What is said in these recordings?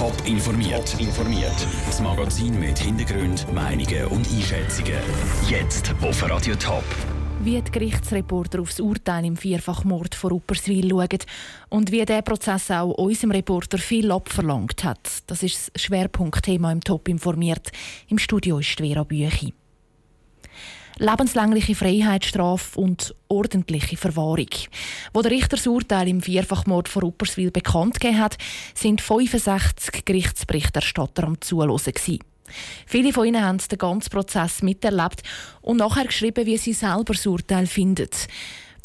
Top informiert. informiert. Das Magazin mit Hintergrund, Meinungen und Einschätzungen. Jetzt auf Radio Top. Wie die Gerichtsreporter aufs Urteil im Vierfachmord von Upperswil schauen und wie der Prozess auch unserem Reporter viel abverlangt hat. Das ist das Schwerpunktthema im Top informiert. Im Studio ist Vera Büchi lebenslängliche Freiheitsstrafe und ordentliche Verwahrung. Wo der Richter das Urteil im Vierfachmord von Upperswil bekannt gegeben hat, sind 65 Gerichtsberichterstatter am Zuhören. Viele von ihnen haben den ganzen Prozess miterlebt und nachher geschrieben, wie sie selber das Urteil finden.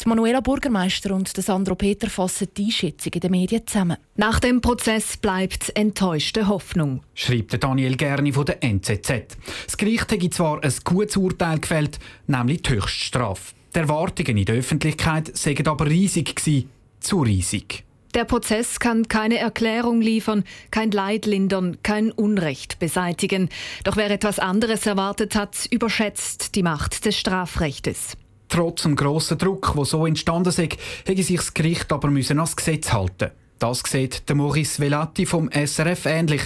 Die Manuela Bürgermeister und Sandro Peter fassen die Einschätzung in den Medien zusammen. Nach dem Prozess bleibt enttäuschte Hoffnung, schreibt Daniel Gerni von der NZZ. Das Gericht hat zwar ein gutes Urteil gefällt, nämlich die Höchststrafe. Die Erwartungen in der Öffentlichkeit seien aber riesig gewesen, zu riesig. Der Prozess kann keine Erklärung liefern, kein Leid lindern, kein Unrecht beseitigen. Doch wer etwas anderes erwartet hat, überschätzt die Macht des Strafrechtes. Trotz dem grossen Druck, der so entstanden ist, hätte sich das Gericht aber müssen ans Gesetz halten Das sieht der Maurice Velati vom SRF ähnlich.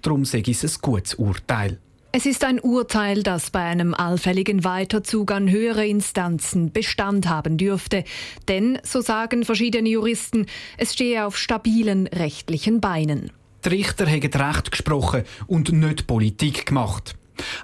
Darum sei es ein gutes Urteil. Es ist ein Urteil, das bei einem allfälligen Weiterzug an höhere Instanzen Bestand haben dürfte. Denn, so sagen verschiedene Juristen, es stehe auf stabilen rechtlichen Beinen. Die Richter haben Recht gesprochen und nicht Politik gemacht.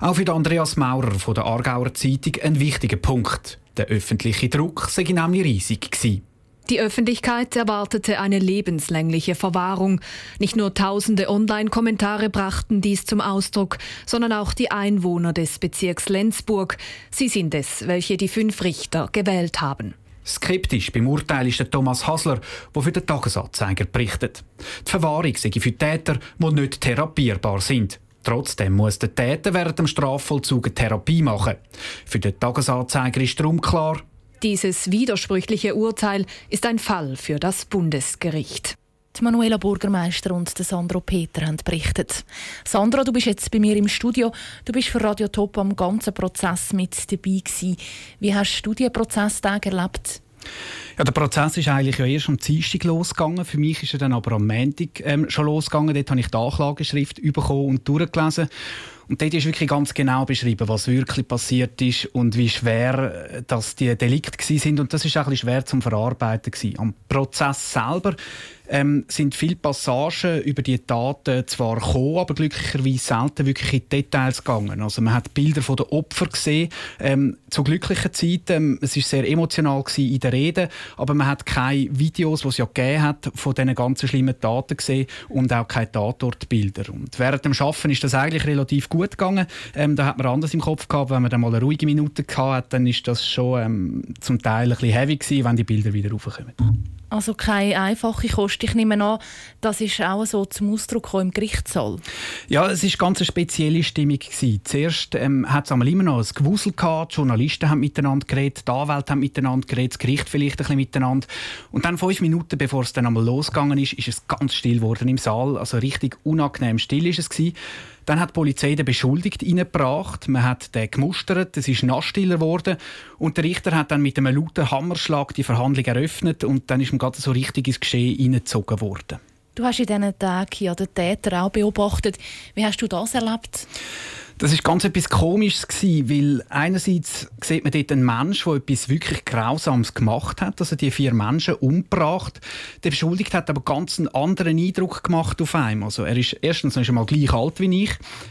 Auch für Andreas Maurer von der Aargauer Zeitung ein wichtiger Punkt. Der öffentliche Druck sei nämlich riesig gewesen. Die Öffentlichkeit erwartete eine lebenslängliche Verwahrung. Nicht nur tausende Online-Kommentare brachten dies zum Ausdruck, sondern auch die Einwohner des Bezirks Lenzburg. Sie sind es, welche die fünf Richter gewählt haben. Skeptisch beim Urteil ist der Thomas Hasler, der für den Tagesanzeiger berichtet. Die Verwahrung sei für Täter, die nicht therapierbar sind. Trotzdem muss der Täter während dem Strafvollzug eine Therapie machen. Für den Tagesanzeiger ist darum klar, dieses widersprüchliche Urteil ist ein Fall für das Bundesgericht. Die Manuela Bürgermeister und Sandro Peter haben berichtet. Sandro, du bist jetzt bei mir im Studio. Du bist für Radio Top am ganzen Prozess mit dabei gewesen. Wie hast du diesen Prozesstag erlebt? Ja, der Prozess ist eigentlich ja erst am Dienstag losgegangen. Für mich ist er dann aber am Montag ähm, schon losgegangen. Dort habe ich die Anklageschrift bekommen und durchgelesen. Und dort ist wirklich ganz genau beschrieben, was wirklich passiert ist und wie schwer äh, dass die Delikte sind. Und das ist auch ein bisschen schwer zum Verarbeiten gewesen. Am Prozess selber ähm, sind viele Passagen über die Taten zwar gekommen, aber glücklicherweise selten wirklich in Details gegangen. Also man hat Bilder von den Opfern gesehen, ähm, zu glücklichen Zeiten. Ähm, es ist sehr emotional in der Rede, aber man hat keine Videos, die es ja gegeben hat, von diesen ganzen schlimmen Taten gesehen und auch keine Tatortbilder. Und während dem Schaffen ist das eigentlich relativ gut gegangen. Ähm, da hat man anders im Kopf gehabt, wenn man dann mal eine ruhige Minute hatte, dann ist das schon ähm, zum Teil ein bisschen heavy gewesen, wenn die Bilder wieder raufkommen. Also keine einfache Kost. Ich nehme an, das ist auch so zum Ausdruck im Gerichtssaal. Ja, es ist ganz eine spezielle Stimmung gewesen. Zuerst ähm, hat es immer noch ein Gewusel gehabt. Die Journalisten haben miteinander geredet, die Anwälte haben miteinander geredet, das Gericht vielleicht ein bisschen miteinander. Und dann fünf Minuten, bevor es dann einmal losgegangen ist, ist es ganz still geworden im Saal. Also richtig unangenehm still ist es gewesen. Dann hat die Polizei den Beschuldigten reingebracht. Man hat den gemustert, es ist nachstiller geworden. Und der Richter hat dann mit einem lauten Hammerschlag die Verhandlung eröffnet und dann ist man gerade so richtig ins Geschehen hineingezogen worden. Du hast in diesen Tagen ja den Täter auch beobachtet. Wie hast du das erlebt? Das ist ganz etwas Komisches gewesen, weil einerseits sieht man dort einen Mensch, der etwas wirklich Grausames gemacht hat, also die vier Menschen umgebracht. Der Beschuldigte hat aber ganz einen anderen Eindruck gemacht auf einem. Also er ist erstens ist er mal gleich alt wie ich.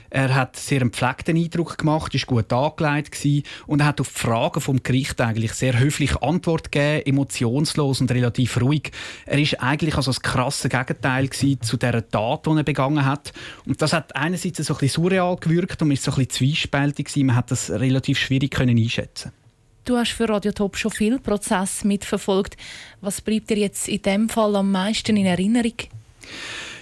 Er hat sehr einen gepflegten Eindruck gemacht, ist gut angelegt gewesen, und er hat auf die Fragen vom Gericht eigentlich sehr höflich Antwort gegeben, emotionslos und relativ ruhig. Er ist eigentlich also das krasse Gegenteil zu der Tat, die er begangen hat. Und das hat einerseits so ein bisschen surreal gewirkt und ist so ein bisschen zwiespältig. Man hat das relativ schwierig können einschätzen. Du hast für Radio Top schon viel Prozess mitverfolgt. Was bleibt dir jetzt in dem Fall am meisten in Erinnerung?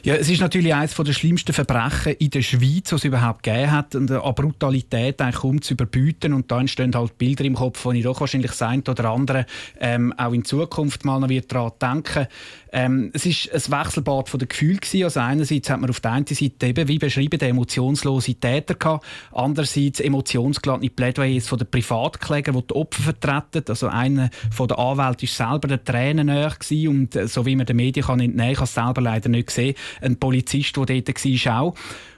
Ja, es ist natürlich eines der schlimmsten Verbrechen in der Schweiz, was es überhaupt gegeben hat, und an Brutalität eigentlich kaum zu überbieten. Und da entstehen halt Bilder im Kopf, wo ich doch wahrscheinlich sein oder andere ähm, auch in Zukunft mal noch daran denken ähm, Es ist ein Wechselbad von den Gefühlen gewesen. Also einerseits hat man auf der einen Seite eben, wie beschrieben, den emotionslose Täter gehabt, andererseits emotionsgeladene Plädoyers von den Privatklägern, die die Opfer vertreten. Also einer von den Anwälten war selber der Tränen und äh, so wie man den Medien kann entnehmen kann, kann es selber leider nicht sehen, ein Polizist, der dort war, auch.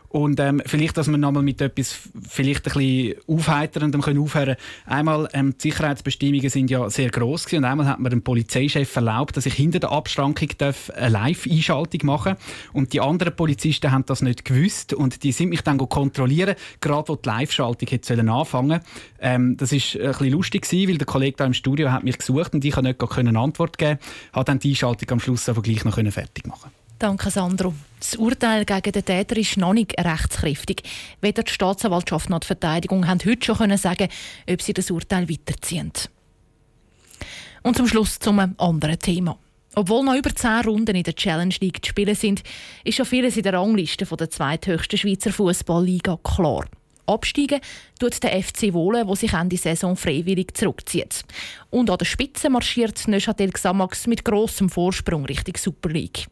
Und ähm, vielleicht, dass wir nochmal mit etwas vielleicht ein bisschen aufheiterndem können aufhören Einmal, ähm, die Sicherheitsbestimmungen sind ja sehr gross gewesen, und einmal hat man dem Polizeichef erlaubt, dass ich hinter der Abschrankung eine Live-Einschaltung machen. Darf. Und die anderen Polizisten haben das nicht gewusst. Und die sind mich dann kontrollieren, gerade wo die Live-Schaltung anfangen. Ähm, Das ist ein bisschen lustig gewesen, weil der Kollege da im Studio hat mich gesucht und ich konnte nicht eine Antwort geben, hat dann die Einschaltung am Schluss aber gleich noch fertig machen Danke, Sandro. Das Urteil gegen den Täter ist noch nicht rechtskräftig. Weder die Staatsanwaltschaft noch die Verteidigung haben heute schon können sagen, ob sie das Urteil weiterziehen. Und zum Schluss zum anderen Thema. Obwohl noch über zehn Runden in der Challenge League zu spielen sind, ist schon vieles in der Rangliste der zweithöchsten Schweizer Fußballliga klar. Absteigen tut der FC Wohlen, wo sich Ende Saison freiwillig zurückzieht. Und an der Spitze marschiert Neuchâtel Xamax mit grossem Vorsprung Richtung Super League.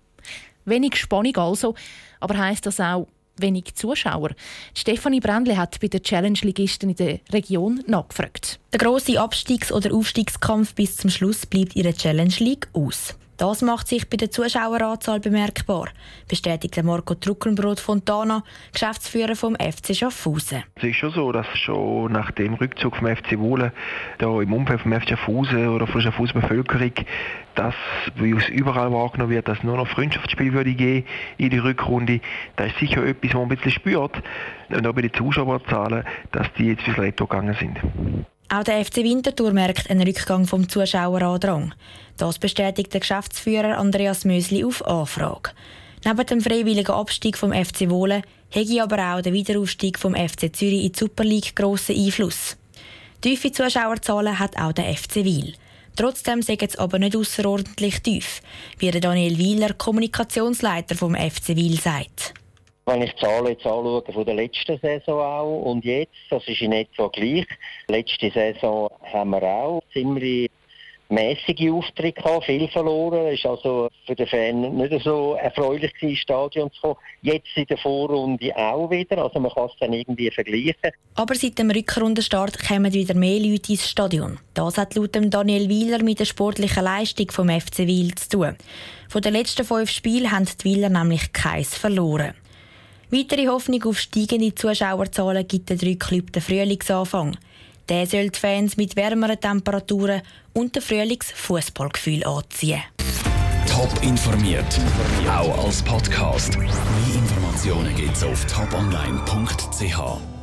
Wenig Spannung also, aber heisst das auch wenig Zuschauer. Stefanie Brändle hat bei den Challenge-Ligisten in der Region nachgefragt. Der grosse Abstiegs- oder Aufstiegskampf bis zum Schluss bleibt der Challenge League aus. Das macht sich bei der Zuschaueranzahl bemerkbar, bestätigt Marco Truckenbrot Fontana, Geschäftsführer vom FC Schaffhausen. Es ist schon so, dass schon nach dem Rückzug vom FC Wohlen da im Umfeld vom FC Schaffhausen oder von der Schaffhauser Bevölkerung, dass wie es überall wahrgenommen wird, dass nur noch Freundschaftsspiel würde gehen in die Rückrunde. Das ist sicher etwas, was man ein bisschen spürt. Und auch bei den Zuschauerzahlen, dass die jetzt ein bisschen gegangen sind. Auch der FC Winterthur merkt einen Rückgang vom Zuschauerandrang. Das bestätigt der Geschäftsführer Andreas Mösli auf Anfrage. Neben dem freiwilligen Abstieg vom FC Wohlen hege aber auch der Wiederaufstieg vom FC Zürich in die Super League grossen Einfluss. Tiefe Zuschauerzahlen hat auch der FC Wiel. Trotzdem sind es aber nicht außerordentlich tief, wie Daniel Wieler, Kommunikationsleiter vom FC Wiel, sagt. Wenn ich die Zahlen jetzt anschaue von der letzten Saison auch und jetzt, das ist in etwa gleich. Letzte Saison haben wir auch ziemlich mäßige Auftritte gehabt, viel verloren. Es war also für den Fan nicht so erfreulich ins Stadion zu kommen. Jetzt in der Vorrunde auch wieder, also man kann es dann irgendwie vergleichen. Aber seit dem Rückrundenstart kommen wieder mehr Leute ins Stadion. Das hat laut Daniel Wieler mit der sportlichen Leistung vom FC Wiel zu tun. Von den letzten fünf Spielen haben die Wieler nämlich keins verloren. Weitere Hoffnung auf steigende Zuschauerzahlen gibt der dreiklübte Frühlingsanfang. Der soll die Fans mit wärmeren Temperaturen und dem Frühlingsfußballgefühl anziehen. Top informiert, auch als Podcast. Mehr Informationen gibt's auf toponline.ch.